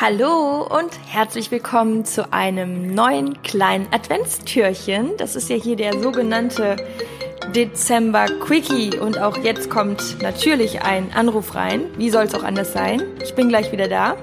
Hallo und herzlich willkommen zu einem neuen kleinen Adventstürchen. Das ist ja hier der sogenannte Dezember Quickie und auch jetzt kommt natürlich ein Anruf rein. Wie soll es auch anders sein? Ich bin gleich wieder da.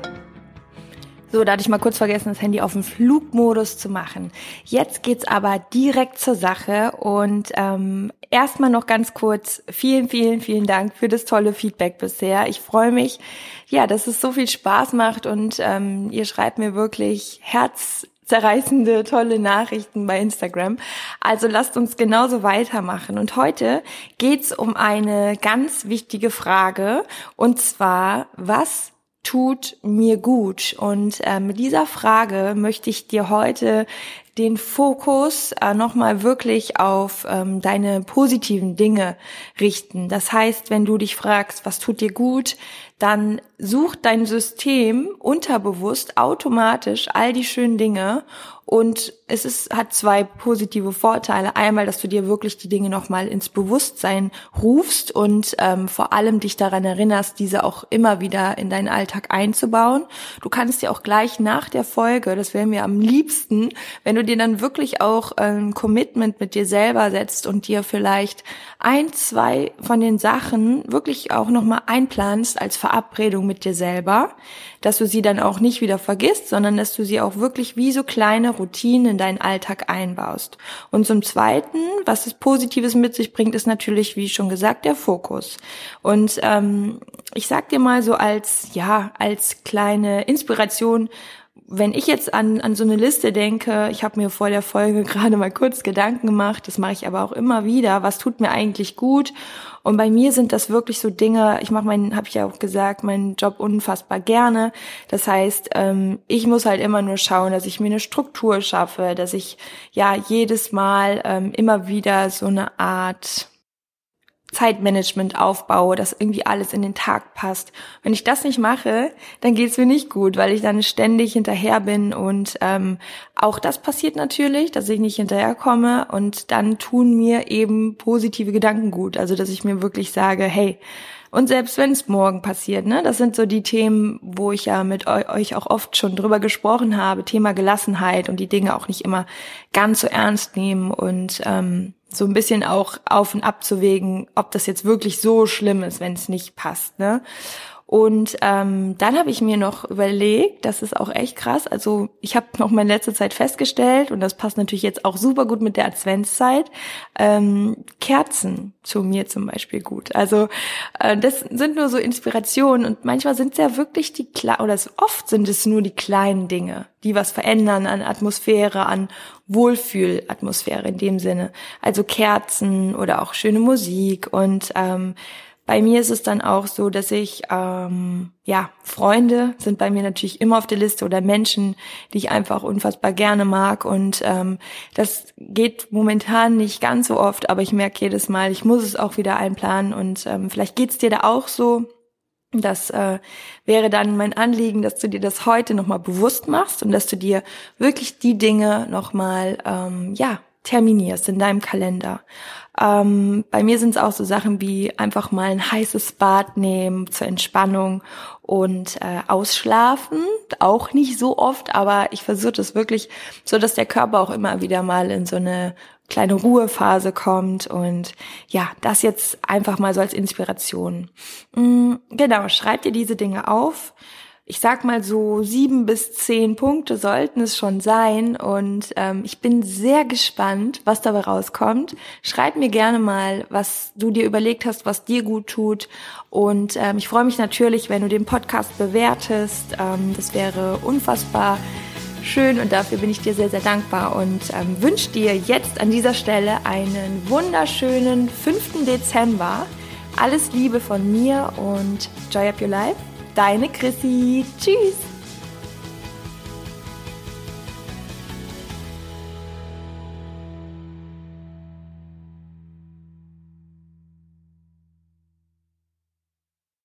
So, da hatte ich mal kurz vergessen, das Handy auf den Flugmodus zu machen. Jetzt geht's aber direkt zur Sache und ähm, erstmal noch ganz kurz vielen, vielen, vielen Dank für das tolle Feedback bisher. Ich freue mich, ja, dass es so viel Spaß macht und ähm, ihr schreibt mir wirklich herzzerreißende, tolle Nachrichten bei Instagram. Also lasst uns genauso weitermachen. Und heute geht's um eine ganz wichtige Frage und zwar, was tut mir gut? Und äh, mit dieser Frage möchte ich dir heute den Fokus äh, nochmal wirklich auf ähm, deine positiven Dinge richten. Das heißt, wenn du dich fragst, was tut dir gut, dann sucht dein System unterbewusst automatisch all die schönen Dinge und es ist, hat zwei positive Vorteile. Einmal, dass du dir wirklich die Dinge nochmal ins Bewusstsein rufst und ähm, vor allem dich daran erinnerst, diese auch immer wieder in deinen Alltag einzubauen. Du kannst dir auch gleich nach der Folge, das wäre mir am liebsten, wenn du dir dann wirklich auch ein Commitment mit dir selber setzt und dir vielleicht ein, zwei von den Sachen wirklich auch nochmal einplanst als Verabredung mit dir selber, dass du sie dann auch nicht wieder vergisst, sondern dass du sie auch wirklich wie so kleine Routinen in deinen Alltag einbaust. Und zum Zweiten, was es Positives mit sich bringt, ist natürlich, wie schon gesagt, der Fokus. Und ähm, ich sag dir mal so als ja als kleine Inspiration wenn ich jetzt an, an so eine Liste denke, ich habe mir vor der Folge gerade mal kurz Gedanken gemacht, das mache ich aber auch immer wieder, was tut mir eigentlich gut? Und bei mir sind das wirklich so Dinge, ich mache meinen, habe ich ja auch gesagt, meinen Job unfassbar gerne. Das heißt, ähm, ich muss halt immer nur schauen, dass ich mir eine Struktur schaffe, dass ich ja jedes Mal ähm, immer wieder so eine Art Zeitmanagement aufbaue, dass irgendwie alles in den Tag passt. Wenn ich das nicht mache, dann geht's mir nicht gut, weil ich dann ständig hinterher bin und ähm, auch das passiert natürlich, dass ich nicht hinterherkomme und dann tun mir eben positive Gedanken gut. Also dass ich mir wirklich sage, hey, und selbst wenn es morgen passiert, ne, das sind so die Themen, wo ich ja mit euch auch oft schon drüber gesprochen habe, Thema Gelassenheit und die Dinge auch nicht immer ganz so ernst nehmen und ähm, so ein bisschen auch auf und abzuwägen, ob das jetzt wirklich so schlimm ist, wenn es nicht passt. Ne? Und ähm, dann habe ich mir noch überlegt, das ist auch echt krass. Also ich habe noch mal in letzter Zeit festgestellt, und das passt natürlich jetzt auch super gut mit der Adventszeit, ähm, Kerzen zu mir zum Beispiel gut. Also äh, das sind nur so Inspirationen und manchmal sind es ja wirklich die oder oft sind es nur die kleinen Dinge, die was verändern an Atmosphäre, an Wohlfühlatmosphäre in dem Sinne. Also Kerzen oder auch schöne Musik und ähm, bei mir ist es dann auch so, dass ich, ähm, ja, Freunde sind bei mir natürlich immer auf der Liste oder Menschen, die ich einfach unfassbar gerne mag. Und ähm, das geht momentan nicht ganz so oft, aber ich merke jedes Mal, ich muss es auch wieder einplanen. Und ähm, vielleicht geht's dir da auch so. Das äh, wäre dann mein Anliegen, dass du dir das heute nochmal bewusst machst und dass du dir wirklich die Dinge nochmal, ähm, ja, terminierst in deinem Kalender. Ähm, bei mir sind es auch so Sachen wie einfach mal ein heißes Bad nehmen zur Entspannung und äh, ausschlafen. Auch nicht so oft, aber ich versuche das wirklich so, dass der Körper auch immer wieder mal in so eine kleine Ruhephase kommt und ja, das jetzt einfach mal so als Inspiration. Mhm, genau, schreib dir diese Dinge auf ich sag mal so sieben bis zehn Punkte sollten es schon sein. Und ähm, ich bin sehr gespannt, was dabei rauskommt. Schreib mir gerne mal, was du dir überlegt hast, was dir gut tut. Und ähm, ich freue mich natürlich, wenn du den Podcast bewertest. Ähm, das wäre unfassbar schön und dafür bin ich dir sehr, sehr dankbar und ähm, wünsche dir jetzt an dieser Stelle einen wunderschönen 5. Dezember. Alles Liebe von mir und Joy Up Your Life Deine Chrissy. Tschüss.